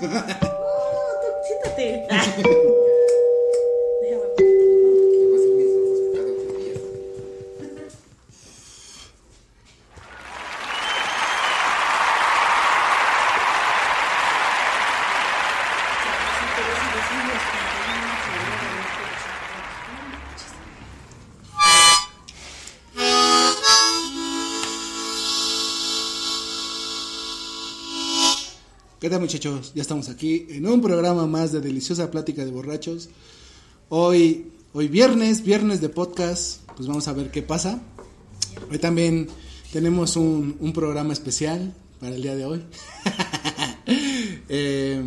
No tú siéntate. muchachos? Ya estamos aquí en un programa más de Deliciosa Plática de Borrachos. Hoy, hoy viernes, viernes de podcast, pues vamos a ver qué pasa. Hoy también tenemos un, un programa especial para el día de hoy. Eh,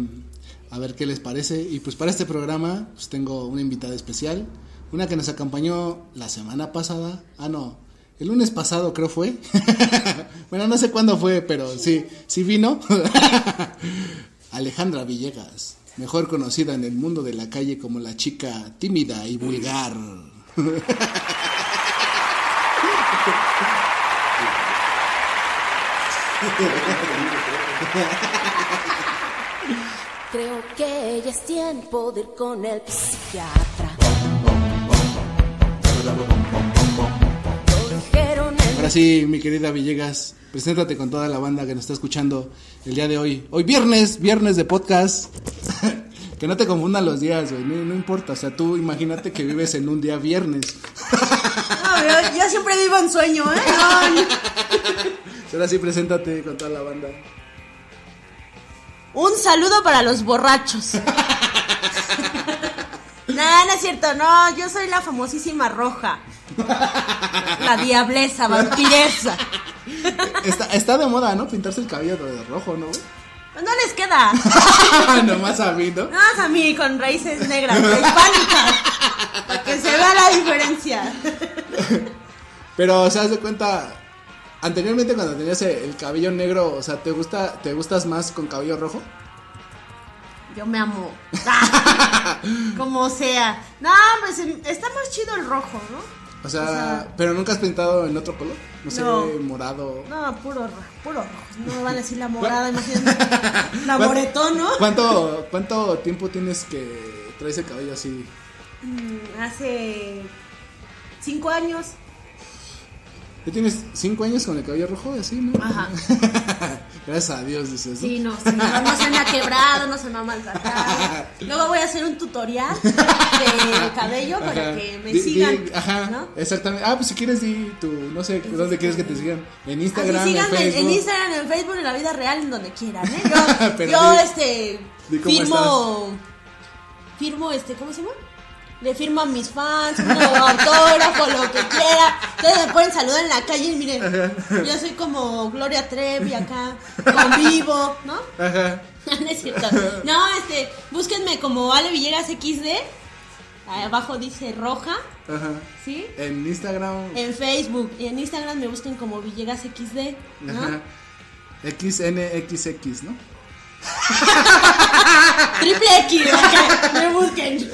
a ver qué les parece. Y pues para este programa pues tengo una invitada especial. Una que nos acompañó la semana pasada. Ah, no. El lunes pasado creo fue. bueno, no sé cuándo fue, pero sí, sí vino. Alejandra Villegas, mejor conocida en el mundo de la calle como la chica tímida y vulgar. Creo que ya es tiempo de ir con el psiquiatra. Ahora sí, mi querida Villegas, preséntate con toda la banda que nos está escuchando el día de hoy. Hoy viernes, viernes de podcast. que no te confundan los días, güey, no, no importa. O sea, tú imagínate que vives en un día viernes. No, yo, yo siempre vivo en sueño, ¿eh? No. Ahora sí, preséntate con toda la banda. Un saludo para los borrachos. No, no es cierto, no, yo soy la famosísima roja. La diableza, vampiresa. Está, está de moda, ¿no? Pintarse el cabello de rojo, ¿no? güey? No les queda. Nomás a mí, ¿no? No, a mí con raíces negras, hispánicas. Para que se vea la diferencia. Pero, o sea, de cuenta, anteriormente cuando tenías el cabello negro, o sea, ¿te gusta, te gustas más con cabello rojo? Yo me amo. Como sea. No, pues está más chido el rojo, ¿no? O sea, O sea- pero nunca has pintado en otro color, no sé, No. morado. No, puro puro rojo. No van a decir la morada, imagínate. La ¿Cuán- moretón, ¿no? ¿Cuánto, ¿Cuánto tiempo tienes que traes el cabello así? Mm, Hace cinco años. ¿Ya tienes cinco años con el cabello rojo así, no? Ajá. Gracias a Dios, dices, ¿no? Sí, no, sí, no, no se me ha quebrado, no se me ha maltratado. Luego voy a hacer un tutorial de cabello para Ajá. que me Di- sigan. di- ajá, ¿no? exactamente. Ah, pues si quieres, di tu, no sé, ¿dónde quieres que te sigan? En Instagram, Así en síganme Facebook. en Instagram, en Facebook, en la vida real, en donde quieran, ¿eh? Yo, Pero yo di- este, firmo, firmo, este, ¿cómo se llama? Le firmo a mis fans, un autógrafo, lo que quiera. Ustedes me pueden saludar en la calle y miren, yo soy como Gloria Trevi acá, con vivo, ¿no? Ajá. no es cierto. No, este, búsquenme como Ale Villegas XD. Abajo dice roja, Ajá. ¿sí? En Instagram. En Facebook y en Instagram me busquen como Villegas XD, ¿no? Ajá. XNXX, ¿no? Triple X, ok, me busquen.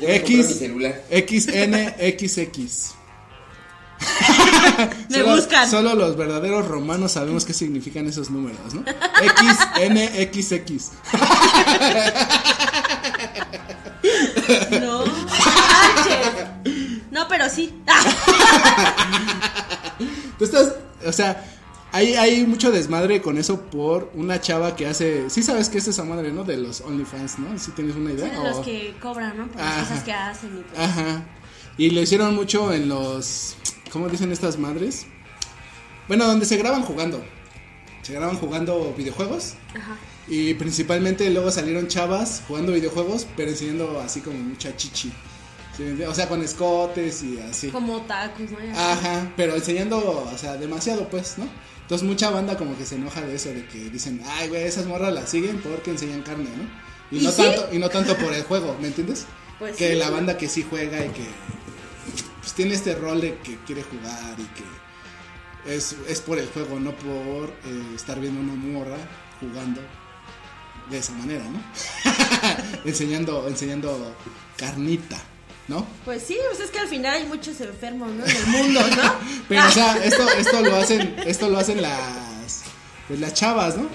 X. celular. XNXX. Me Solo- buscan. Solo los verdaderos romanos sabemos qué significan esos números, ¿no? XNXX. No, manches. No, pero sí. Tú estás, o sea, hay, hay mucho desmadre con eso por una chava que hace, sí sabes qué es esa madre, ¿no? De los OnlyFans, ¿no? Si tienes una idea. De los O- que cobran, ¿no? Por las Ajá. cosas que hacen y todo. Ajá. Y lo hicieron mucho en los, ¿cómo dicen estas madres? Bueno, donde se graban jugando. Se graban jugando videojuegos. Ajá. Y principalmente luego salieron chavas jugando videojuegos, pero enseñando así como mucha chichi. O sea, con escotes y así. Como tacos, ¿no? Ajá, pero enseñando, o sea, demasiado, pues, ¿no? Entonces mucha banda como que se enoja de eso, de que dicen, ay, güey, esas morras las siguen porque enseñan carne, ¿no? Y, ¿Y no sí? tanto, y no tanto por el juego, ¿me entiendes? Pues que sí. la banda que sí juega y que pues, tiene este rol de que quiere jugar y que es, es por el juego, no por eh, estar viendo una morra jugando de esa manera, ¿no? enseñando, enseñando carnita, ¿no? Pues sí, pues es que al final hay muchos enfermos, ¿no? En el mundo, ¿no? Pero o sea, esto, esto lo hacen, esto lo hacen las pues las chavas, ¿no?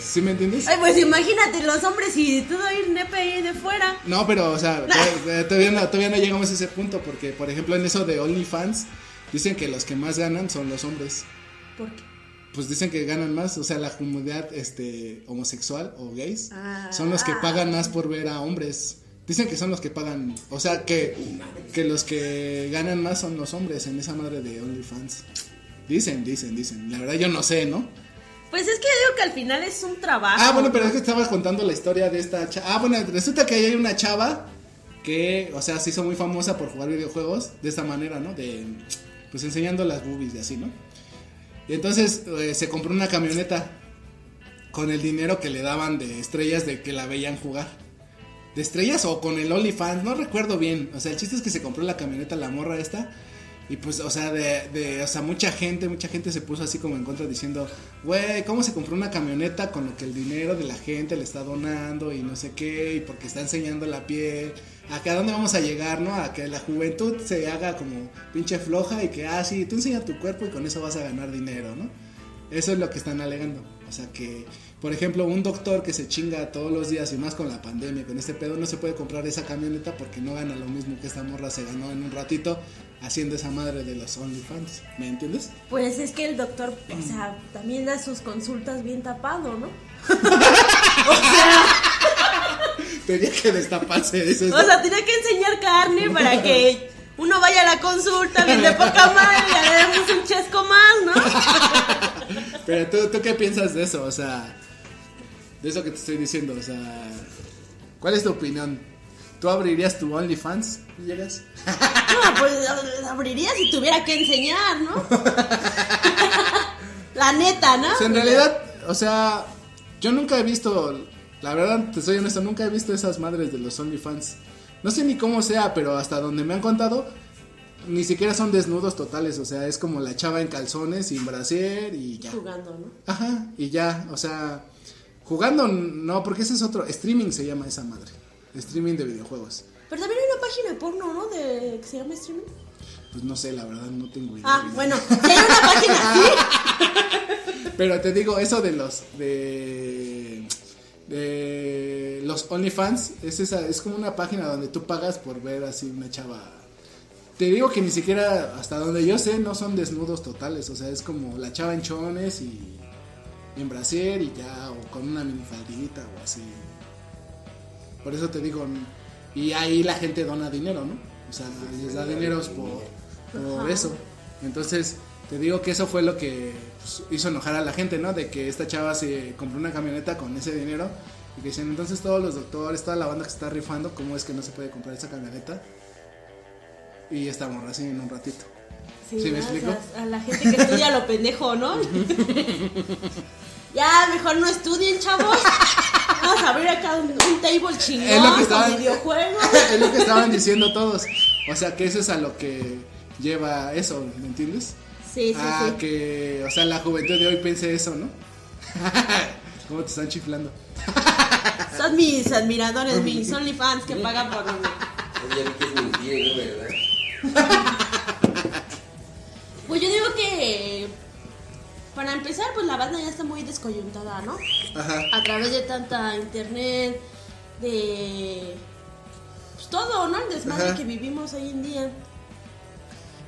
¿Sí me entiendes? Ay, pues imagínate los hombres y todo ir nepe ahí de fuera. No, pero o sea, to- todavía no, todavía no llegamos a ese punto porque por ejemplo en eso de OnlyFans dicen que los que más ganan son los hombres. ¿Por qué? Pues dicen que ganan más, o sea, la comunidad este homosexual o gays Ah. son los que pagan más por ver a hombres. Dicen que son los que pagan, o sea, que, que los que ganan más son los hombres en esa madre de OnlyFans. Dicen, dicen, dicen. La verdad yo no sé, ¿no? Pues es que yo digo que al final es un trabajo. Ah, bueno, pero es que estaba contando la historia de esta chava. Ah, bueno, resulta que ahí hay una chava que, o sea, se hizo muy famosa por jugar videojuegos de esta manera, ¿no? De, pues enseñando las boobies y así, ¿no? Y entonces eh, se compró una camioneta con el dinero que le daban de estrellas de que la veían jugar. De estrellas o con el OnlyFans, no recuerdo bien. O sea, el chiste es que se compró la camioneta, la morra esta. Y pues, o sea, de, de, o sea, mucha gente, mucha gente se puso así como en contra diciendo, güey, ¿cómo se compró una camioneta con lo que el dinero de la gente le está donando y no sé qué, y porque está enseñando la piel? ¿A que a dónde vamos a llegar, no? A que la juventud se haga como pinche floja y que, ah, sí, tú enseña tu cuerpo y con eso vas a ganar dinero, ¿no? Eso es lo que están alegando. O sea que, por ejemplo, un doctor que se chinga todos los días y más con la pandemia, con este pedo, no se puede comprar esa camioneta porque no gana lo mismo que esta morra se ganó en un ratito haciendo esa madre de los OnlyFans. ¿Me entiendes? Pues es que el doctor, o sea, también da sus consultas bien tapado, ¿no? Tenía que destaparse eso. O sea, tenía que enseñar carne para que uno vaya a la consulta bien de poca madre y le demos un chesco más, ¿no? Pero ¿tú, tú qué piensas de eso, o sea, de eso que te estoy diciendo, o sea, ¿cuál es tu opinión? ¿Tú abrirías tu OnlyFans? ¿Llegas? No, pues abriría si tuviera que enseñar, ¿no? La neta, ¿no? O sea, en realidad, o sea, yo nunca he visto, la verdad, te soy honesto, nunca he visto esas madres de los OnlyFans. No sé ni cómo sea, pero hasta donde me han contado, ni siquiera son desnudos totales, o sea, es como la chava en calzones, sin brasier y ya. Jugando, ¿no? Ajá, y ya, o sea, jugando no, porque ese es otro, streaming se llama esa madre, streaming de videojuegos. Pero también hay una página de porno, ¿no? De, que se llama streaming. Pues no sé, la verdad, no tengo idea. Ah, bueno, si hay una página así. Pero te digo, eso de los de de los OnlyFans es esa es como una página donde tú pagas por ver así una chava. Te digo que ni siquiera hasta donde yo sé no son desnudos totales, o sea, es como la chava en chones y, en brasier y ya o con una minifaldita o así. Por eso te digo, y ahí la gente dona dinero, ¿no? O sea, les da dineros por, por eso. Entonces, te digo que eso fue lo que pues, hizo enojar a la gente, ¿no? De que esta chava se compró una camioneta con ese dinero y que dicen, entonces todos los doctores, toda la banda que está rifando, ¿cómo es que no se puede comprar esa camioneta? Y estamos así en un ratito. Sí, ¿Sí me explico? a la gente que estudia lo pendejo, ¿no? ya, mejor no estudien, chavos. Vamos a abrir acá un, un table chingón Es lo que con estaban, videojuegos. es lo que estaban diciendo todos. O sea, que eso es a lo que lleva eso, ¿me entiendes? Sí, sí, ah, sí. que, o sea, la juventud de hoy piense eso, ¿no? ¿Cómo te están chiflando? Son mis admiradores, mis OnlyFans que pagan por mí. Ya vi que es mentira, ¿no? ¿Verdad? Pues yo digo que para empezar, pues la banda ya está muy descoyuntada, ¿no? Ajá. A través de tanta internet, de pues todo, ¿no? El desmadre Ajá. que vivimos hoy en día.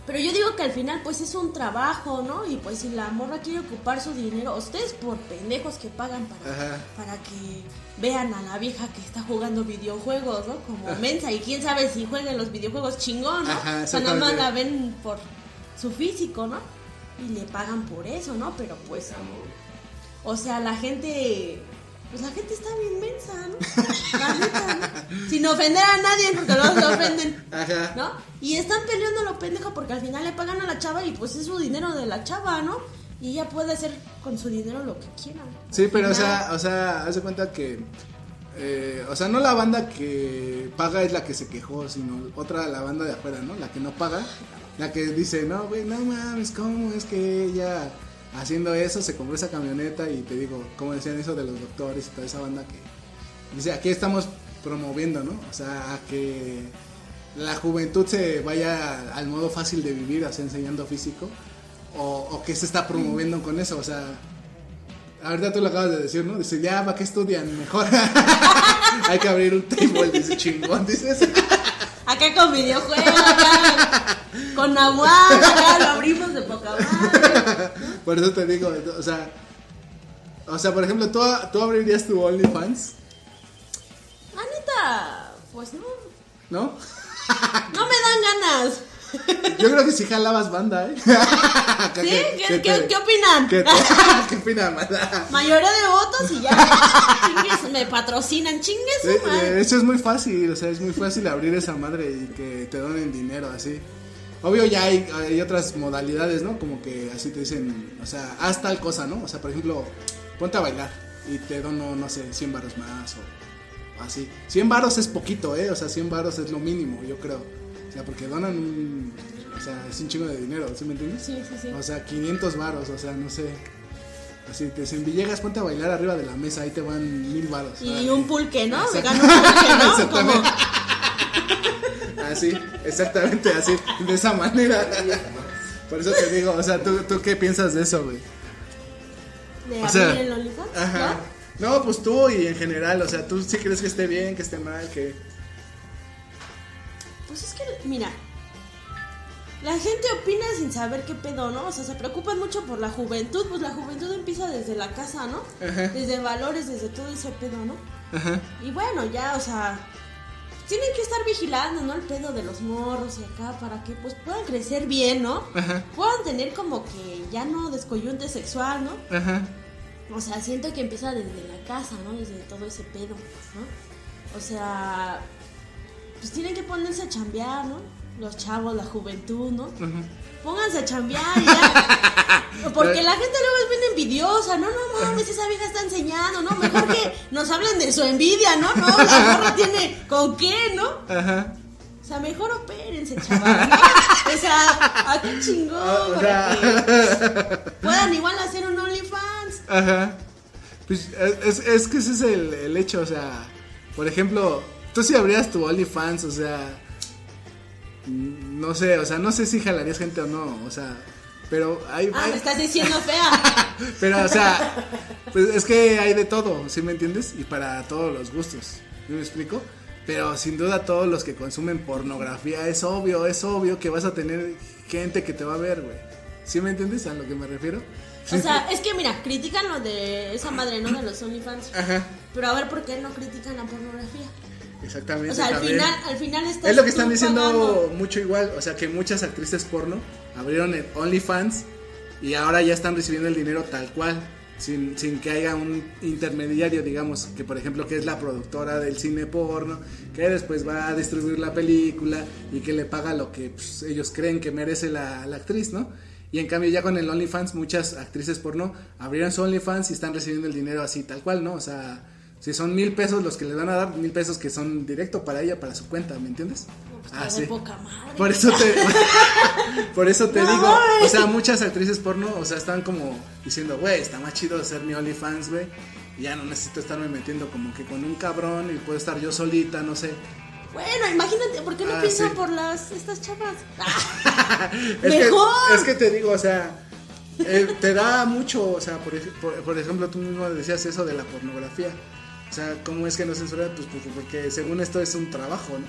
Pero yo digo que al final pues es un trabajo, ¿no? Y pues si la morra quiere ocupar su dinero, ustedes por pendejos que pagan para, Ajá. para que vean a la vieja que está jugando videojuegos, ¿no? Como mensa y quién sabe si jueguen los videojuegos chingón, ¿no? Ajá, o sea, nada más la ven por su físico, ¿no? Y le pagan por eso, ¿no? Pero pues, o sea, la gente pues la gente está bien mensa, ¿no? La neta, ¿no? Sin ofender a nadie, porque luego se ofenden. Ajá. ¿No? Y están peleando lo pendejo porque al final le pagan a la chava y pues es su dinero de la chava, ¿no? Y ella puede hacer con su dinero lo que quiera. Sí, pero o sea, o sea, haz de cuenta que. eh, o sea, no la banda que paga es la que se quejó, sino otra, la banda de afuera, ¿no? La que no paga. La que dice, no, güey, no mames, ¿cómo es que ella haciendo eso se compró esa camioneta? Y te digo, como decían eso de los doctores y toda esa banda que. Dice, aquí estamos promoviendo, ¿no? O sea, a que la juventud se vaya al modo fácil de vivir, o sea, enseñando físico. O, o que se está promoviendo con eso, o sea, Ahorita tú lo acabas de decir, ¿no? Dice, ya, ¿para qué estudian? Mejor. Hay que abrir un table, dice chingón, dices. Acá con videojuegos, acá con agua, acá lo abrimos de poca madre. Por eso te digo, o sea, o sea, por ejemplo, ¿tú, tú abrirías tu OnlyFans, Ah, neta, pues no, ¿no? no me dan ganas. Yo creo que sí jalabas banda, ¿eh? ¿Sí? ¿Qué, qué, qué, qué opinan? ¿Qué, ¿Qué opinan, banda? Mayoría de votos y ya. Chingues, me patrocinan, chingues, Eh, eh, Eso es muy fácil, o sea, es muy fácil abrir esa madre y que te donen dinero así. Obvio ya hay, hay otras modalidades, ¿no? Como que así te dicen, o sea, haz tal cosa, ¿no? O sea, por ejemplo, ponte a bailar y te dono, no sé, 100 varos más o así. 100 varos es poquito, ¿eh? O sea, 100 varos es lo mínimo, yo creo. O sea, porque donan un, o sea, es un chingo de dinero, ¿sí me entiendes? Sí, sí, sí. O sea, 500 varos, o sea, no sé. Así te dicen, Villegas, ponte a bailar arriba de la mesa, ahí te van mil varos. Y un pulque, ¿no? Me gano un pulque, ¿no? Como. Así, exactamente así, de esa manera. Por eso te digo, o sea, ¿tú, tú qué piensas de eso, güey? de O sea, abrir el OnlyFans, Ajá. ¿no? No, pues tú y en general, o sea, tú sí crees que esté bien, que esté mal, que... Pues es que, mira, la gente opina sin saber qué pedo, ¿no? O sea, se preocupan mucho por la juventud, pues la juventud empieza desde la casa, ¿no? Ajá. Desde valores, desde todo ese pedo, ¿no? Ajá. Y bueno, ya, o sea, tienen que estar vigilando, ¿no? El pedo de los morros y acá para que pues puedan crecer bien, ¿no? Ajá. Puedan tener como que ya no descoyunte sexual, ¿no? Ajá. O sea, siento que empieza desde la casa, ¿no? Desde todo ese pedo, ¿no? O sea, pues tienen que ponerse a chambear, ¿no? Los chavos, la juventud, ¿no? Pónganse a chambear ya. Porque la gente luego es envidiosa, no, no mames, esa vieja está enseñando, ¿no? Mejor que nos hablen de su envidia, ¿no? No, la morra tiene con qué, ¿no? Ajá. O sea, mejor opérense, chaval, ¿no? O sea, ¿a qué chingón? Ah, para que puedan igual hacer un OnlyFans. Ajá. Pues es, es que ese es el, el hecho, o sea, por ejemplo, tú si abrías tu OnlyFans, o sea, no sé, o sea, no sé si jalarías gente o no, o sea, pero hay... Ah, hay- me estás diciendo fea. pero, o sea, pues es que hay de todo, ¿sí me entiendes? Y para todos los gustos, ¿sí me explico? Pero sin duda todos los que consumen pornografía, es obvio, es obvio que vas a tener gente que te va a ver, güey. ¿Sí me entiendes a lo que me refiero? O sea, es que mira, critican lo de esa madre, ¿no? De los OnlyFans. Ajá, Pero a ver, ¿por qué no critican la pornografía? Exactamente. O sea, al final, al final estás Es lo que están diciendo pagando. mucho igual, o sea que muchas actrices porno abrieron el OnlyFans y ahora ya están recibiendo el dinero tal cual, sin, sin que haya un intermediario, digamos, que por ejemplo que es la productora del cine porno, que después va a distribuir la película y que le paga lo que pues, ellos creen que merece la, la actriz, ¿no? Y en cambio ya con el OnlyFans muchas actrices porno abrieron su OnlyFans y están recibiendo el dinero así tal cual, ¿no? O sea, si son mil pesos los que le van a dar, mil pesos que son directo para ella, para su cuenta, ¿me entiendes? Pues Ah, de poca madre. Por eso te, por eso te No, digo, o sea, muchas actrices porno, o sea, están como diciendo, güey, está más chido ser mi OnlyFans, güey. Ya no necesito estarme metiendo como que con un cabrón y puedo estar yo solita, no sé. Bueno, imagínate, ¿por qué no Ah, piensan sí. por las estas chavas? Es ¡Mejor! Que, es que te digo, o sea, eh, te da mucho, o sea, por, por, por ejemplo, tú mismo decías eso de la pornografía. O sea, ¿cómo es que no censura? Pues porque, porque según esto es un trabajo, ¿no?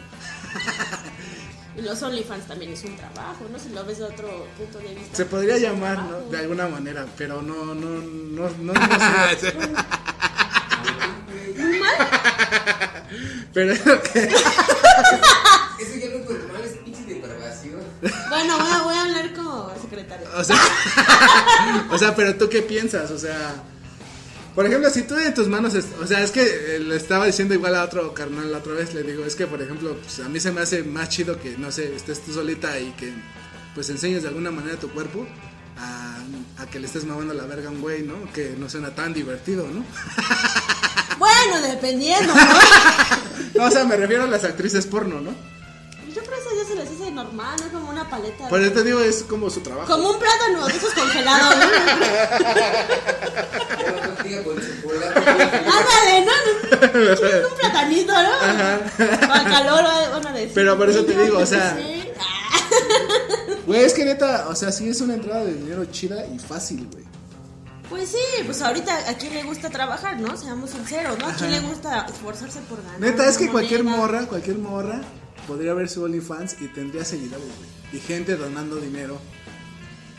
Y los OnlyFans también es un trabajo, ¿no? Si lo ves de otro punto de vista. Se podría llamar. ¿no? De alguna manera, pero no, no, no, no, no sé. Pero es lo que... Eso ya no es normal, es pinche depravación. Bueno, voy a, voy a hablar como secretaria. O sea, o sea, pero tú qué piensas, o sea, Por ejemplo, si tú en tus manos, es- o sea, es que eh, le estaba diciendo igual a otro carnal la otra vez, le digo, es que por ejemplo, pues, a mí se me hace más chido que, no sé, estés tú solita y que pues enseñes de alguna manera tu cuerpo a, a que le estés mamando la verga a un güey, ¿no? Que no suena tan divertido, ¿no? Bueno, dependiendo, ¿no? No, o sea, me refiero a las actrices porno, ¿no? Yo creo que eso ya se les hace normal, ¿no? Como una paleta. Por eso te digo, es como su trabajo. Como un plátano de esos congelados, ¿no? Tortilla con chocolate. Ándale, ¿no? Un platanito, ¿no? Para calor, van a decir. Pero por eso te digo, o sea- Güey, es que neta, o sea, sí es una entrada de dinero chida y fácil, güey. Pues sí, pues ahorita a quién le gusta trabajar, ¿no? Seamos sinceros, ¿no? A quién le gusta esforzarse por ganar. Neta, es que cualquier morra, cualquier morra podría ver su OnlyFans y tendría seguidores, güey. Y gente donando dinero.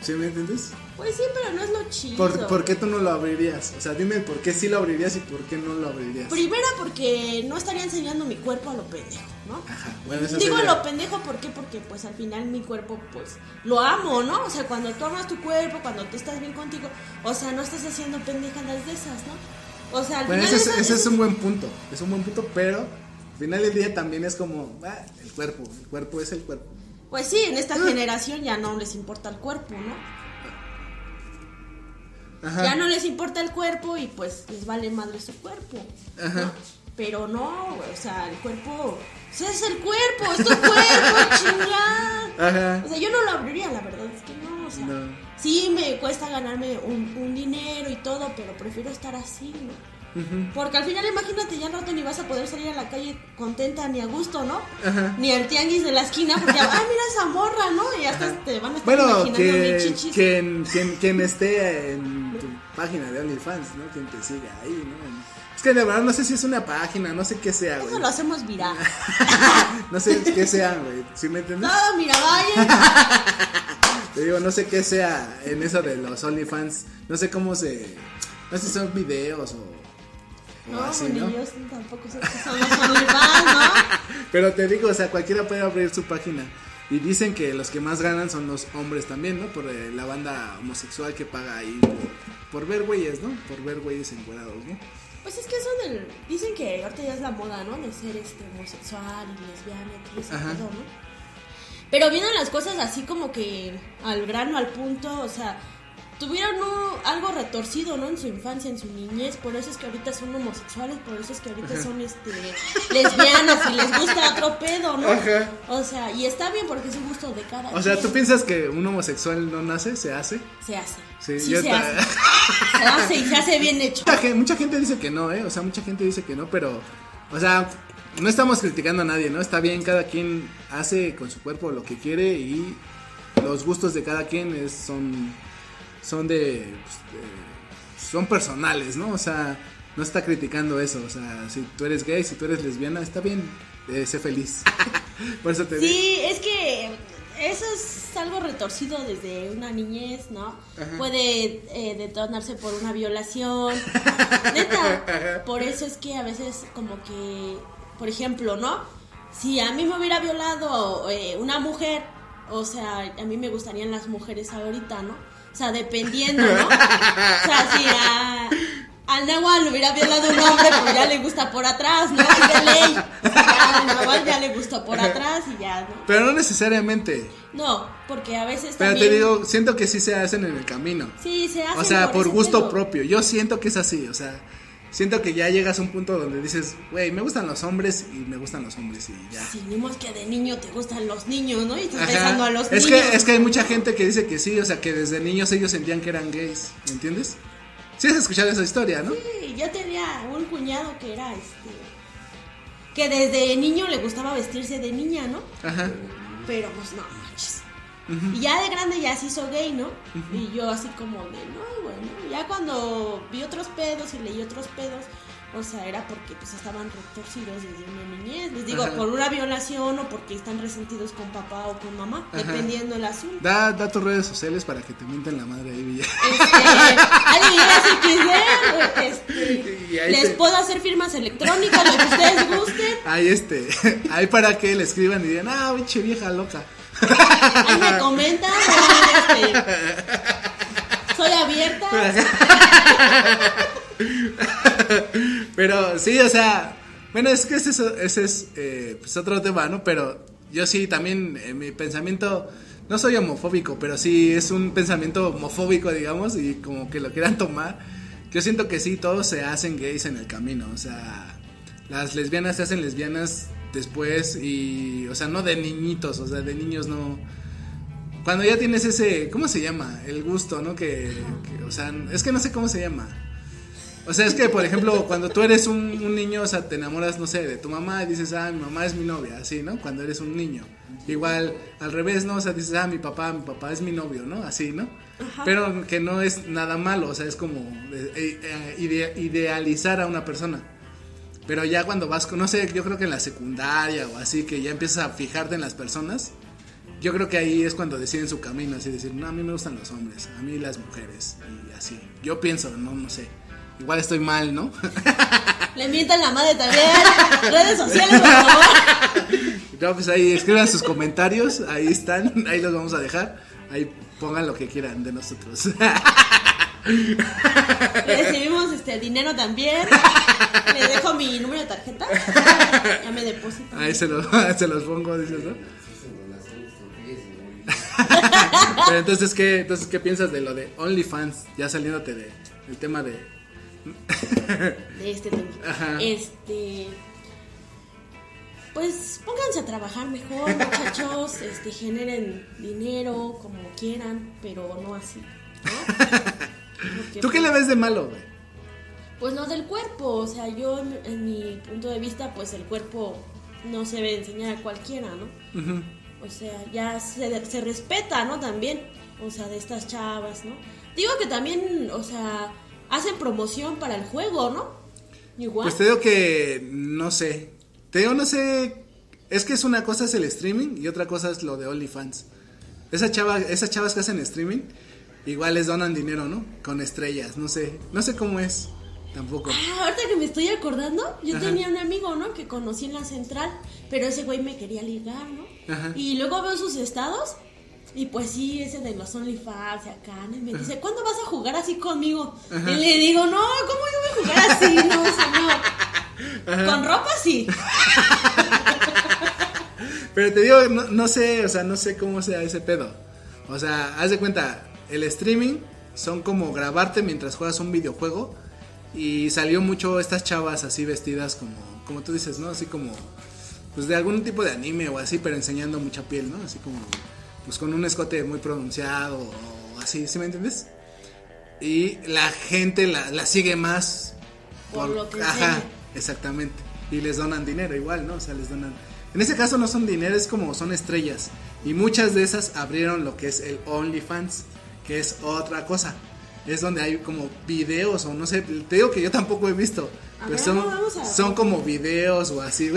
¿Sí me entiendes? Pues sí, pero no es lo chido. ¿Por, por qué tú no lo abrirías? O sea, dime por qué sí lo abrirías y por qué no lo abrirías. Primera porque no estaría enseñando mi cuerpo a lo pendejo, ¿no? Ajá, bueno, eso Digo a sería- lo pendejo ¿por qué? porque pues al final mi cuerpo pues lo amo, ¿no? O sea, cuando tú amas tu cuerpo, cuando tú estás bien contigo, o sea, no estás haciendo pendejadas de esas, ¿no? O sea, al Bueno, final ese, ese es un buen punto. Es un buen punto, pero al final del día también es como, ah, el cuerpo. El cuerpo es el cuerpo. Pues sí, en esta generación ya no les importa el cuerpo, ¿no? Ajá. Ya no les importa el cuerpo y pues les vale madre su cuerpo. Pero no, o sea, el cuerpo, o sea, es el cuerpo, es tu cuerpo, chingada. O sea, yo no lo abriría, la verdad es que no, o sea, No. sí me cuesta ganarme un, un dinero y todo, pero prefiero estar así, ¿no? Porque al final, imagínate, ya al rato ni vas a poder salir a la calle contenta ni a gusto, ¿no? Ajá. Ni al tianguis de la esquina, porque, ah, mira esa morra, ¿no? Y hasta te van a estar Bueno, imaginando que, chichis. quien, quien, quien esté en tu página de OnlyFans, ¿no? Quien te siga ahí, ¿no? Es que de verdad no sé si es una página, no sé qué sea, güey. Eso lo hacemos viral. No sé qué sea, güey. ¿Sí me entiendes? Todo, mira, vaya. Te digo, no sé qué sea en eso de los OnlyFans. No sé cómo se. No sé si son videos o. No, así, ni ¿no? yo tampoco sé OnlyFans, ¿no? Pero te digo, o sea, cualquiera puede abrir su página. Y dicen que los que más ganan son los hombres también, ¿no? Por eh, la banda homosexual que paga ahí por, por ver güeyes, ¿no? Por ver güeyes encuerados, ¿no? Pues es que eso del. Dicen que ahorita ya es la moda, ¿no? De ser este homosexual y lesbiana y todo ¿no? Pero vienen las cosas así como que al grano, al punto, o sea, tuvieron ¿no? algo retorcido, ¿no? En su infancia, en su niñez, por eso es que ahorita son homosexuales, por eso es que ahorita son este lesbianas y les gusta otro pedo, ¿no? Ajá. O sea, y está bien porque es un gusto de cada O sea, quien. ¿tú piensas que un homosexual no nace? ¿Se hace? Se hace. Sí, Sí, yo se hace. Se hace y se hace bien hecho. Mucha gente, mucha gente dice que no, ¿eh? O sea, mucha gente dice que no, pero, o sea, no estamos criticando a nadie, ¿no? Está bien, cada quien hace con su cuerpo lo que quiere y los gustos de cada quien es, son, son de, pues, de- son personales, ¿no? O sea, no está criticando eso, o sea, si tú eres gay, si tú eres lesbiana, está bien, eh, sé feliz. Por eso te digo. Sí, es que eso es algo retorcido desde una niñez, ¿no? Puede eh, detonarse por una violación. Neta, por eso es que a veces como que, por ejemplo, ¿no? Si a mí me hubiera violado eh, una mujer, o sea, a mí me gustarían las mujeres ahorita, ¿no? O sea, dependiendo, ¿no? O sea, si a, al Nahual le hubiera violado un hombre, pues ya le gusta por atrás, ¿no? Es de ley. Ya, al Nahual ya le gustó por atrás y ya, ¿no? Pero no necesariamente. No, porque a veces Pero también... te digo, siento que sí se hacen en el camino. Sí, se hace O sea, por gusto propio. Yo siento que es así, o sea, siento que ya llegas a un punto donde dices, güey, me gustan los hombres y me gustan los hombres y ya. Sí, ni modo que de niño te gustan los niños, ¿no? Y estás Ajá. besando a los es niños. que es que hay mucha gente que dice que sí, o sea, que desde niños ellos sentían que eran gays, ¿me entiendes? Sí has escuchado esa historia, ¿no? Sí, yo tenía un cuñado que era este... Que desde niño le gustaba vestirse de niña, ¿no? Ajá. Pero pues no Y ya de grande ya se hizo gay, ¿no? Y yo así como de, no, bueno, ya cuando vi otros pedos y leí otros pedos, o sea, era porque pues estaban retorcidos desde una niñez. Les digo, Ajá. por una violación o porque están resentidos con papá o con mamá, Ajá. dependiendo el asunto. Da, da tus redes sociales para que te mienten la madre ahí, Villa. Este, si este, les te- puedo hacer firmas electrónicas, lo que ustedes gusten. Ahí este, ahí para que le escriban y digan, ah, pinche vieja loca. Ahí me comentan, este, soy abierta. Pero sí, o sea, bueno, es que ese, es- ese es eh, pues otro tema, ¿no? Pero yo sí también, eh, mi pensamiento, no soy homofóbico, pero sí es un pensamiento homofóbico, digamos, y como que lo quieran tomar. Yo siento que sí, todos se hacen gays en el camino, o sea, las lesbianas se hacen lesbianas después y, o sea, no de niñitos, o sea, de niños no... Cuando ya tienes ese, ¿cómo se llama? El gusto, ¿no? Que, que, o sea, es que no sé cómo se llama. O sea, es que, por ejemplo, cuando tú eres un, un niño, o sea, te enamoras, no sé, de tu mamá y dices, ah, mi mamá es mi novia, así, ¿no? Cuando eres un niño. Igual, al revés, ¿no? O sea, dices, ah, mi papá, mi papá es mi novio, ¿no? Así, ¿no? Pero que no es nada malo, o sea, es como eh, eh, ide- idealizar a una persona. Pero ya cuando vas, con, no sé, yo creo que en la secundaria o así, que ya empiezas a fijarte en las personas, yo creo que ahí es cuando deciden su camino, así decir, no, a mí me gustan los hombres, a mí las mujeres, y así. Yo pienso, no, no sé. Igual estoy mal, ¿no? Le mientan la madre también. Redes sociales, por favor. no, pues ahí escriban sus comentarios, ahí están, ahí los vamos a dejar. Ahí pongan lo que quieran de nosotros. Recibimos este dinero también. Le dejo mi número de tarjeta. Ya me deposito. ahí se, lo- se los pongo, dices, ¿no? Pero entonces, ¿qué, entonces, ¿qué piensas de lo de OnlyFans? Ya saliéndote de, del tema de... de este tema. Ajá. Este. Pues pónganse a trabajar mejor, muchachos. Este, generen dinero como quieran, pero no así. ¿no? ¿Tú qué le ves de malo, güey? Pues lo del cuerpo, o sea, yo en, en mi punto de vista, pues el cuerpo no se debe enseñar a cualquiera, ¿no? O sea, ya se, se respeta, ¿no? También, o sea, de estas chavas, ¿no? Digo que también, o sea, hacen promoción para el juego, ¿no? Igual. Pues te digo que no sé. Te digo, no sé. Es que es una cosa es el streaming y otra cosa es lo de OnlyFans. Esa chava, esas chavas que hacen streaming, igual les donan dinero, ¿no? Con estrellas, no sé. No sé cómo es. Tampoco. Ah, ahorita que me estoy acordando, yo Ajá. tenía un amigo, ¿no? Que conocí en la central, pero ese güey me quería ligar, ¿no? Ajá. Y luego veo sus estados y pues sí, ese de los OnlyFans acá, ¿no? Y me dice, ¿cuándo vas a jugar así conmigo? Y le digo, no, ¿cómo yo voy a jugar así? No, señor. Con ropa sí. Pero te digo, no, no sé, o sea, no sé cómo sea ese pedo. O sea, haz de cuenta, el streaming son como grabarte mientras juegas un videojuego. Y salió mucho estas chavas así vestidas como, como tú dices, ¿no? Así como, pues de algún tipo de anime o así, pero enseñando mucha piel, ¿no? Así como, pues con un escote muy pronunciado o así, ¿sí me entiendes? Y la gente la, la sigue más Por lo que Ajá, exactamente. Y les donan dinero igual, ¿no? O sea, les donan... En ese caso no son dinero, es como son estrellas. Y muchas de esas abrieron lo que es el OnlyFans, que es otra cosa. Es donde hay como videos o no sé, te digo que yo tampoco he visto. A Pero ver, son, son como videos o así,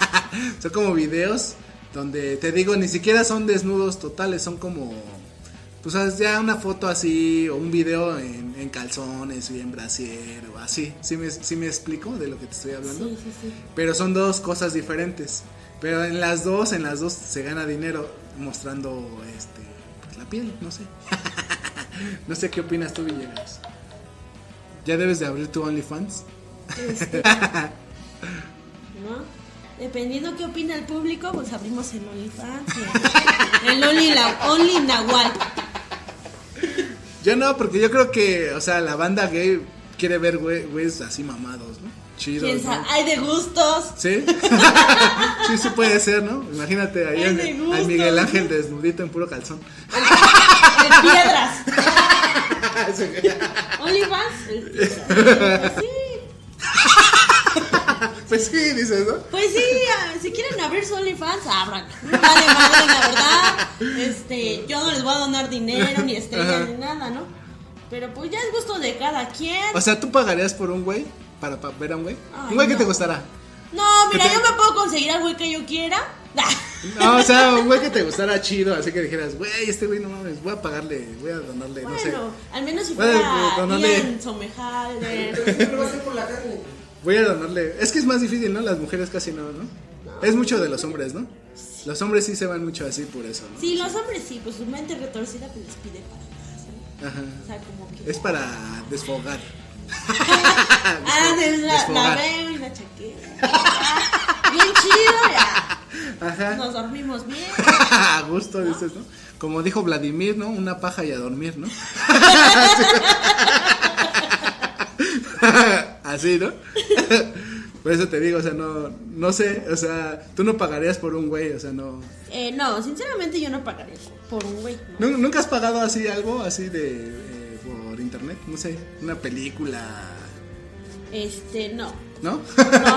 son como videos donde te digo, ni siquiera son desnudos totales, son como pues ya una foto así o un video en, en calzones y en brasier o así. ¿Sí me, sí me explico de lo que te estoy hablando? Sí, sí, sí. Pero son dos cosas diferentes. Pero en las dos, en las dos se gana dinero mostrando este piel, no sé. no sé qué opinas tú, Villegas. ¿Ya debes de abrir tu OnlyFans? Este, ¿no? Dependiendo qué opina el público, pues abrimos el OnlyFans. El Only, la, Only Nahual. Yo no, porque yo creo que, o sea, la banda gay quiere ver güey- güeyes así mamados, ¿no? Chidos, ¿Quién ¿no? Hay de gustos. ¿Sí? sí, sí puede ser, ¿no? Imagínate ahí Ay, al. Miguel Ángel desnudito en puro calzón. De piedras. OnlyFans. Pues sí. Pues sí, dices, ¿no? Pues sí, ah, si quieren abrir su OnlyFans, abran. Vale madre, la verdad. Este, yo no les voy a donar dinero, ni estrellas, ni nada, ¿no? Pero pues ya es gusto de cada quien. O sea, ¿tú pagarías por un güey? Para, pa- ver a un güey. Ay, un güey que te gustará. No, mira, ¿Qué te- yo me puedo conseguir al güey que yo quiera. No, o sea, un güey que te gustara chido, así que dijeras, güey, este güey no mames, voy a pagarle, voy a donarle, no sé. Bueno, al menos si fuera Ian Somejalde. Siempre va a ser por la carne. Voy a donarle. Es que es más difícil, ¿no? Las mujeres casi no, ¿no? Es mucho de los hombres, ¿no? Los hombres sí se van mucho así por eso, ¿no? Sí, los hombres sí, pues su mente retorcida pues les pide para más. ¿no? Ajá. O sea, como que. Es para desfogar. Ah, de la, la Desfogar. veo y la chaqueta. Bien chido, ya. Ajá. Nos dormimos bien. a gusto, dices, ¿no? Como dijo Vladimir, ¿no? Una paja y a dormir, ¿no? Así, ¿no? Por eso te digo, o sea, no, no sé, o sea, tú no pagarías por un güey, o sea, no. Eh, no, sinceramente yo no pagaría por un güey. ¿no? ¿Nu- ¿Nunca has pagado así algo, así de, eh, por internet? No sé, una película, Este, no. ¿No? No,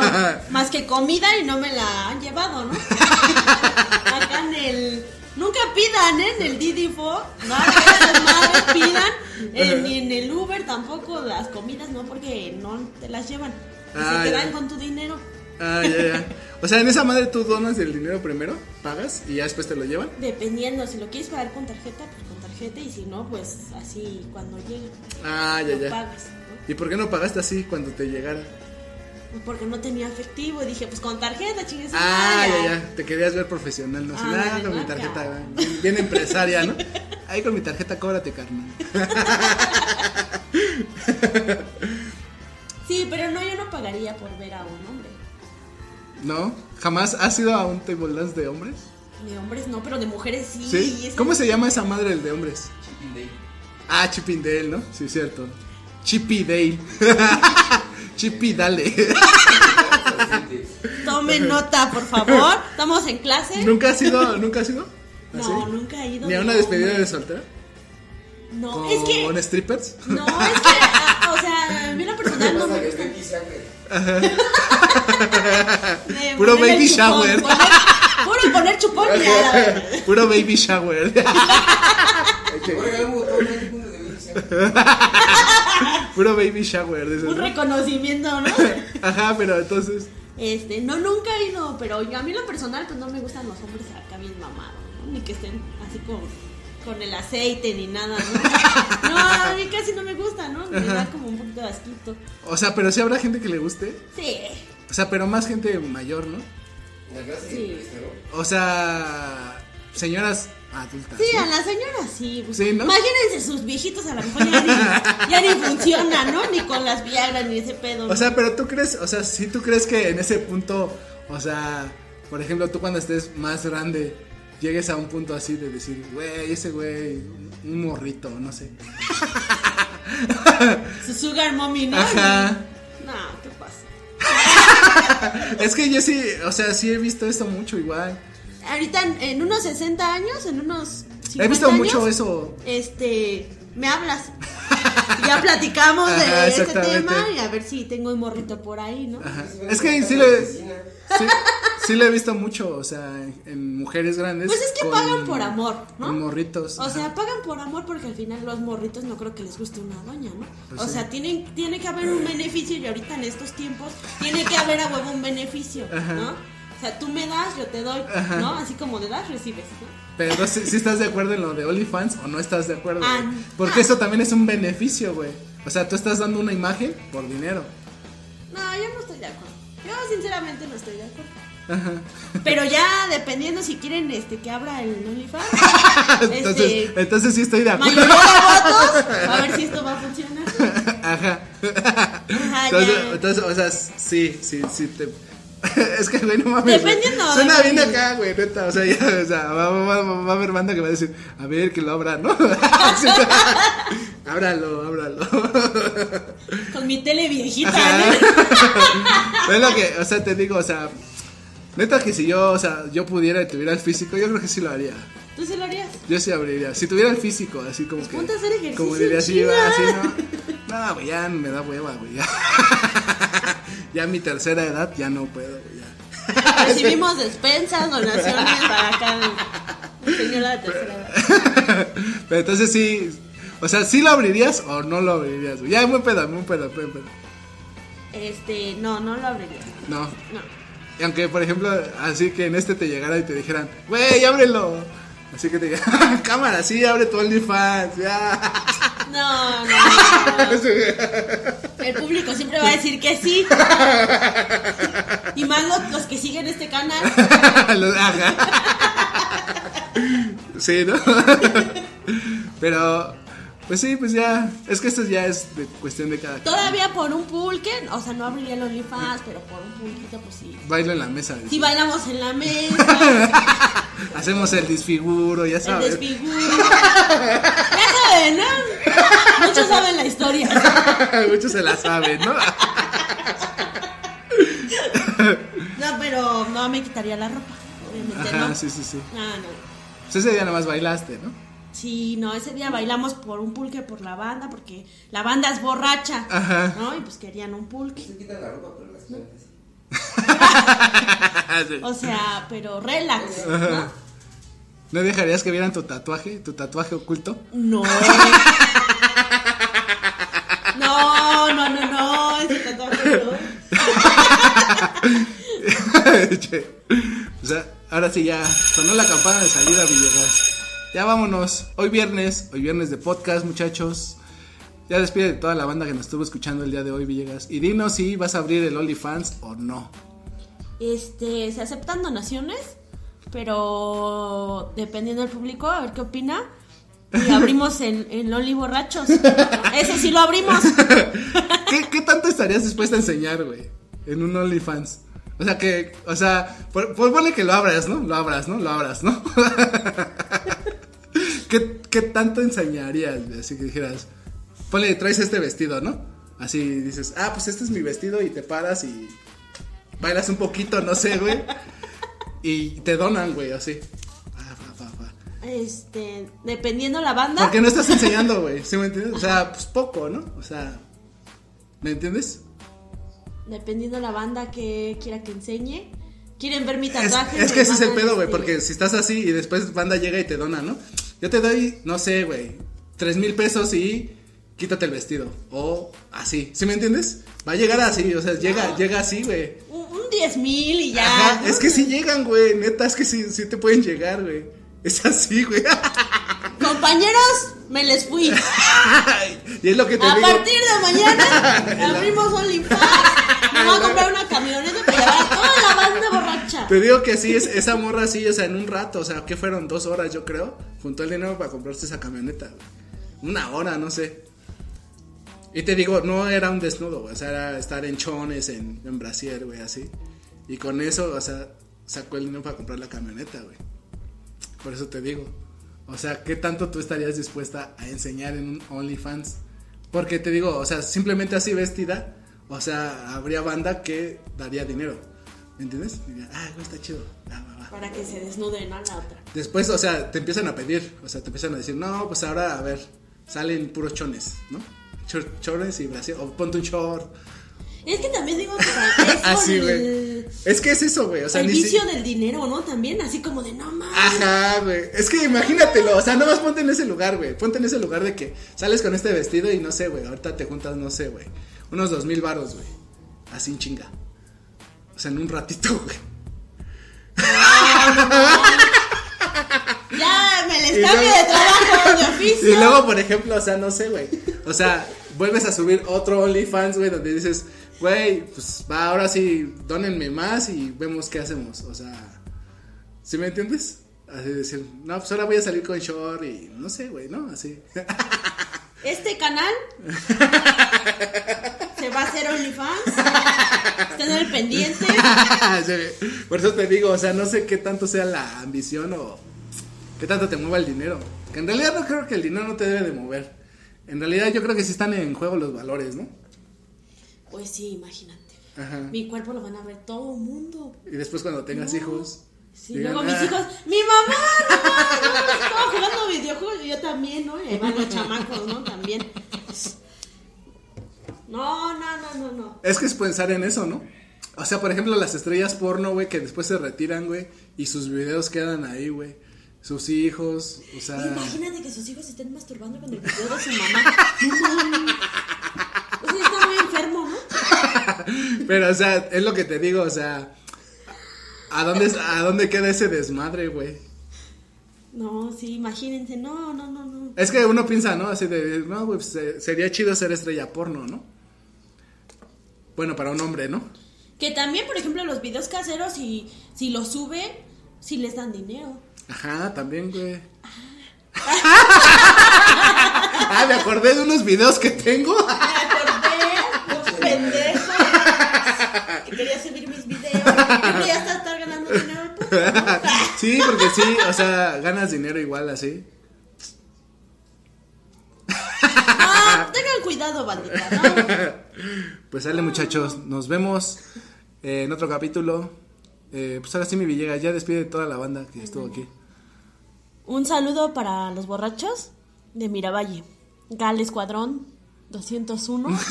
más que comida y no me la han llevado, ¿no? Acá en el. Nunca pidan, ¿eh? En el Didi Fo. No madres, pidan. eh, ni en el Uber tampoco las comidas, ¿no? Porque no te las llevan. Y Ah, se ya. quedan con tu dinero. Ah, ya, ya. O sea, en esa madre tú donas el dinero primero, pagas y ya después te lo llevan. Dependiendo, si lo quieres pagar con tarjeta, pues con tarjeta. Y si no, pues así cuando llegue. Ah, ya, lo ya. pagas, ¿no? ¿Y por qué no pagaste así cuando te llegara? Pues porque no tenía efectivo. Y dije, pues con tarjeta, chingues. Ah, ya, ya. Te querías ver profesional, ¿no? Ah, con mi tarjeta, bien, bien empresaria, ¿no? Ahí con mi tarjeta, cóbrate, carnal. Sí, pero no, yo no pagaría por ver a un hombre. ¿No? ¿Jamás has ido a un table dance de hombres? De hombres no, pero de mujeres sí. ¿Cómo se llama esa madre el de hombres? Chipping Day. Ah, Chippendale, ¿no? Sí, cierto. Chippy Dale. Chippy Dale. Tomen nota, por favor. Estamos en clase. ¿Nunca has ido? ¿Nunca has ido? No, ¿Así? nunca he ido. ¿Ni a una despedida hombre. de soltera? No, ¿Con es que. strippers? No, es que. ah, o sea, a mí lo personal no me gusta. eh, Puro baby chupón, shower. poner- puro poner chupón y a la verga. Puro baby shower. De. Puro baby shower. dices, Un ¿no? reconocimiento, ¿no? Ajá, pero entonces. Este, no, nunca he ido, pero yo- a mí lo personal, pues no me gustan los hombres acá bien mamados, ¿no? Ni que estén así con, con el aceite ni nada, ¿no? No, a mí casi no me gusta, ¿no? Me da como un poquito de asquito. O sea, pero sí habrá gente que le guste. Sí, O sea, pero más gente mayor, ¿no? Sí. de. O sea, señoras adultas. sí, a la señora sí. pues, Sí, ¿no? Imagínense sus viejitos a lo mejor ya ni, ya ni funcionan, ¿no? Ni con las viagras ni ese pedo. ¿no? O sea, pero tú crees, o sea, si tú crees que en ese punto, o sea, por ejemplo, tú cuando estés más grande, llegues a un punto así de decir, güey, ese güey, un morrito, no sé. Su sugar mommy, ¿no? Ajá. No, ¿qué pasa? Es que yo sí, o sea, sí he visto esto mucho igual. Ahorita en, en unos 60 años, en unos 50 He visto años, mucho eso. Este, me hablas. Ya platicamos de Ajá, ese tema y a ver si tengo un morrito por ahí, ¿no? Ajá. Es que sí le, sí, sí le he visto mucho, o sea, en, mujeres grandes. Pues es que con- pagan por amor, ¿no? Con morritos. O ajá. sea, pagan por amor porque al final los morritos no creo que les guste una doña, ¿no? Pues o sí. sea, tienen, tiene que haber un beneficio y ahorita en estos tiempos tiene que haber a huevo un beneficio. ¿no? O sea, tú me das, yo te doy, Ajá. ¿no? Así como de das, recibes, ¿no? Pero si si estás de acuerdo en lo de OnlyFans o no estás de acuerdo. Ah. Porque eso también es un beneficio, güey. O sea, tú estás dando una imagen por dinero. No, yo no estoy de acuerdo. Yo sinceramente no estoy de acuerdo. Pero ya dependiendo si quieren este que abra el OnlyFans, Entonces, este, entonces sí estoy de acuerdo. mayoría de votos, a ver si esto va a funcionar. Ajá. Ajá, Entonces, ya. entonces, o sea, sí, sí, sí te. Es que, güey, no mames. güey. Dependiendo, Suena bien acá, güey, neta. O sea, ya, o sea, va, va, va, va a haber banda que va a decir, a ver, que lo abra, ¿no? Ábralo, ábralo. Con mi tele viejita. ¿no? es lo que, o sea, te digo, o sea, neta que si yo, o sea, yo pudiera y tuviera el físico, yo creo que sí lo haría. ¿Tú sí lo harías? Yo sí abriría. Si tuviera el físico, así como que. ponte a hacer ejercicio, Como diría así, así, ¿no? No, güey, ya me da hueva, güey. Ya. Ya mi tercera edad ya no puedo. Ya. Recibimos despensas, donaciones para acá el señora de tercera edad. Pero entonces sí. O sea, ¿sí lo abrirías o no lo abrirías? Ya, muy pedo, muy pedo, muy pedo. Este, no, no lo abriría. No. No. Y aunque, por ejemplo, así que en este te llegara y te dijeran, güey, ábrelo. Así que te digan, cámara, sí, abre tu OnlyFans, ya. No, no, no. El público siempre va a decir que sí. Y más los, los que siguen este canal. Sí, ¿no? Pero, Pues sí, pues ya. Es que esto ya es de cuestión de cada. Todavía por un pulque, o sea, no abriría el OnlyFans, pero por un pulquito, pues sí. Bailo en la mesa. Si bailamos en la mesa, Hacemos el disfiguro, ya el sabes. desfiguro. Ya saben, ¿no? Muchos saben la historia. Muchos se la saben, ¿no? No, pero no me quitaría la ropa, obviamente, Ajá, ¿no? sí, sí, sí. Ah, no. Pues ese día nada más bailaste, ¿no? Sí, no, ese día bailamos por un pulque por la banda, porque la banda es borracha, Ajá. ¿no? Y pues querían un pulque. Se quitan la ropa, pero las plantas. Sí. O sea, pero relax, ¿no? ¿No dejarías que vieran tu tatuaje, tu tatuaje oculto? No. No, no, no, no, ese tatuaje no. Che. o sea, ahora sí ya sonó la campana de salida Villegas. Ya vámonos. Hoy viernes, hoy viernes de podcast, muchachos. Ya despide de toda la banda que nos estuvo escuchando el día de hoy, Villegas. Y dinos si vas a abrir el OnlyFans o no. Este, se aceptan donaciones, pero dependiendo del público, a ver qué opina. Y abrimos en, en Loli Borrachos. Ese sí lo abrimos. ¿Qué, qué tanto estarías dispuesta a enseñar, güey? En un OnlyFans. O sea, que, o sea, por, por ponle que lo abras, ¿no? Lo abras, ¿no? Lo abras, ¿no? ¿Qué, ¿Qué tanto enseñarías? Así que dijeras, ponle, traes este vestido, ¿no? Así dices, ah, pues este es mi vestido y te paras y bailas un poquito, no sé, güey. Y te donan, güey, así. Ah. Este, dependiendo la banda. Porque no estás enseñando, güey, ¿sí me entiendes? O sea, pues poco, ¿no? O sea, ¿me entiendes? Dependiendo la banda que quiera que enseñe. Quieren ver mi tatuaje. es que ese es el pedo, güey, este, porque si estás así y después banda llega y te dona, ¿no? Yo te doy, no sé, güey, tres mil pesos y quítate el vestido. O así, ¿sí me entiendes? Va a llegar así, o sea, llega, llega así, güey. Un, 10 mil y ya. Ajá, ¿no? es que sí llegan, güey, neta, es que sí, sí te pueden llegar, güey. Es así, güey. Compañeros, me les fui. y es lo que te A digo. partir de mañana abrimos OnlyFans. Me voy a comprar una camioneta para llevar a toda la banda borracha. Te digo que sí, es, esa morra así, o sea, en un rato, o sea, que fueron dos horas, yo creo, juntó el dinero para comprarse esa camioneta, güey. Una hora, no sé. Y te digo, no era un desnudo, güey, o sea, era estar en chones, en, en brasier, güey, así. Y con eso, o sea, sacó el dinero para comprar la camioneta, güey. Por eso te digo. O sea, ¿qué tanto tú estarías dispuesta a enseñar en un OnlyFans? Porque te digo, o sea, simplemente así vestida, o sea, habría banda que daría dinero. ¿Me entiendes? Diría, ah, güey, está chido. Va, va, va. Para que se desnuden a la otra. Después, o sea, te empiezan a pedir, o sea, te empiezan a decir, no, pues ahora, a ver, salen puros chones, ¿no? Chor- chones y brasier, o ponte un short. Es que también digo que es Así, el, güey. Es que es eso, güey, o sea, el si- vicio del dinero, ¿no? También, así como de no mames. Ajá, güey. Es que imagínatelo, o sea, nomás ponte en ese lugar, güey. Ponte en ese lugar de que sales con este vestido y no sé, güey. Ahorita te juntas, no sé, güey. Unos dos mil baros, güey. Así en chinga. O sea, en un ratito, güey. Ya me les cambio luego- de trabajo, de oficio. Y luego, por ejemplo, o sea, no sé, güey. O sea, vuelves a subir otro OnlyFans, güey, donde dices, güey, pues va, ahora sí, dónenme más y vemos qué hacemos. O sea, ¿sí me entiendes? Así decir, no, pues ahora voy a salir con short y no sé, güey, ¿no? Así. Este canal se va a hacer OnlyFans. Estén al pendiente. Por eso te digo, o sea, no sé qué tanto sea la ambición o qué tanto te mueva el dinero. Que en realidad no creo que el dinero no te debe de mover. En realidad yo creo que sí están en juego los valores, ¿no? Pues sí, imagínate. Ajá. Mi cuerpo lo van a ver todo el mundo. Y después cuando tengas hijos. Sí, digan, luego mis "Ah". hijos, mi mamá, no, estaba jugando videojuegos y yo también, ¿no? Y ahí van los chamacos, ¿no? También. No, no, no, no, no. Es que es pensar en eso, ¿no? O sea, por ejemplo, las estrellas porno, güey, que después se retiran, güey, y sus videos quedan ahí, güey. Sus hijos, o sea... Imagínate que sus hijos se estén masturbando con el video de su mamá. O sea, está muy enfermo, ¿no? Pero, o sea, es lo que te digo, o sea... ¿A dónde, a dónde queda ese desmadre, güey? No, sí, imagínense, no, no, no, no. Es que uno piensa, ¿no? Así de, no, güey, pues, se- sería chido ser estrella porno, ¿no? Bueno, para un hombre, ¿no? Que también, por ejemplo, los videos caseros, si, si los sube, si les dan dinero. Ajá, también, güey. Ah, me acordé de unos videos que tengo. Me acordé, pendejo. Que quería subir mis videos. Siempre ya está estar ganando dinero. Sí, porque sí, o sea, ganas dinero igual así. Ah, tengan cuidado, bandita, ¿no? Pues sale muchachos, nos vemos eh, en otro capítulo. Eh, pues ahora sí mi Villegas, ya despide toda la banda que estuvo aquí. Un saludo para los borrachos de Miravalle. Gal Escuadrón 201. no, no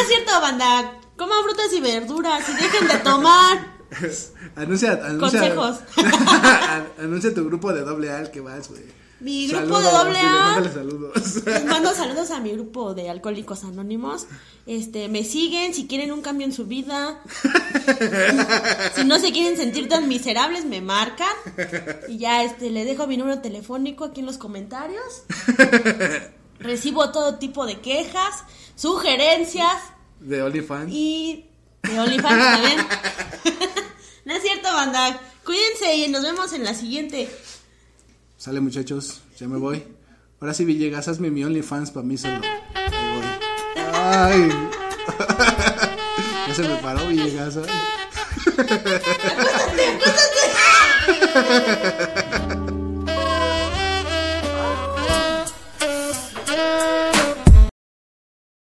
es cierto, banda. Coman frutas y verduras y dejen de tomar. Anuncia, anuncia. Consejos. anuncia tu grupo de doble A al que vas, güey. Mi grupo de doble A. saludos. Les mando saludos a mi grupo de alcohólicos anónimos. Este, me siguen si quieren un cambio en su vida. si no se quieren sentir tan miserables, me marcan. Y ya este le dejo mi número telefónico aquí en los comentarios. Recibo todo tipo de quejas, sugerencias De OnlyFans. y de OnlyFans también. no es cierto, banda. Cuídense y nos vemos en la siguiente. Sale muchachos, ya me voy. Ahora sí Villegas, hazme mi OnlyFans para mí solo. Ahí voy. Ay. ya se me paró Villegas. acuéstate.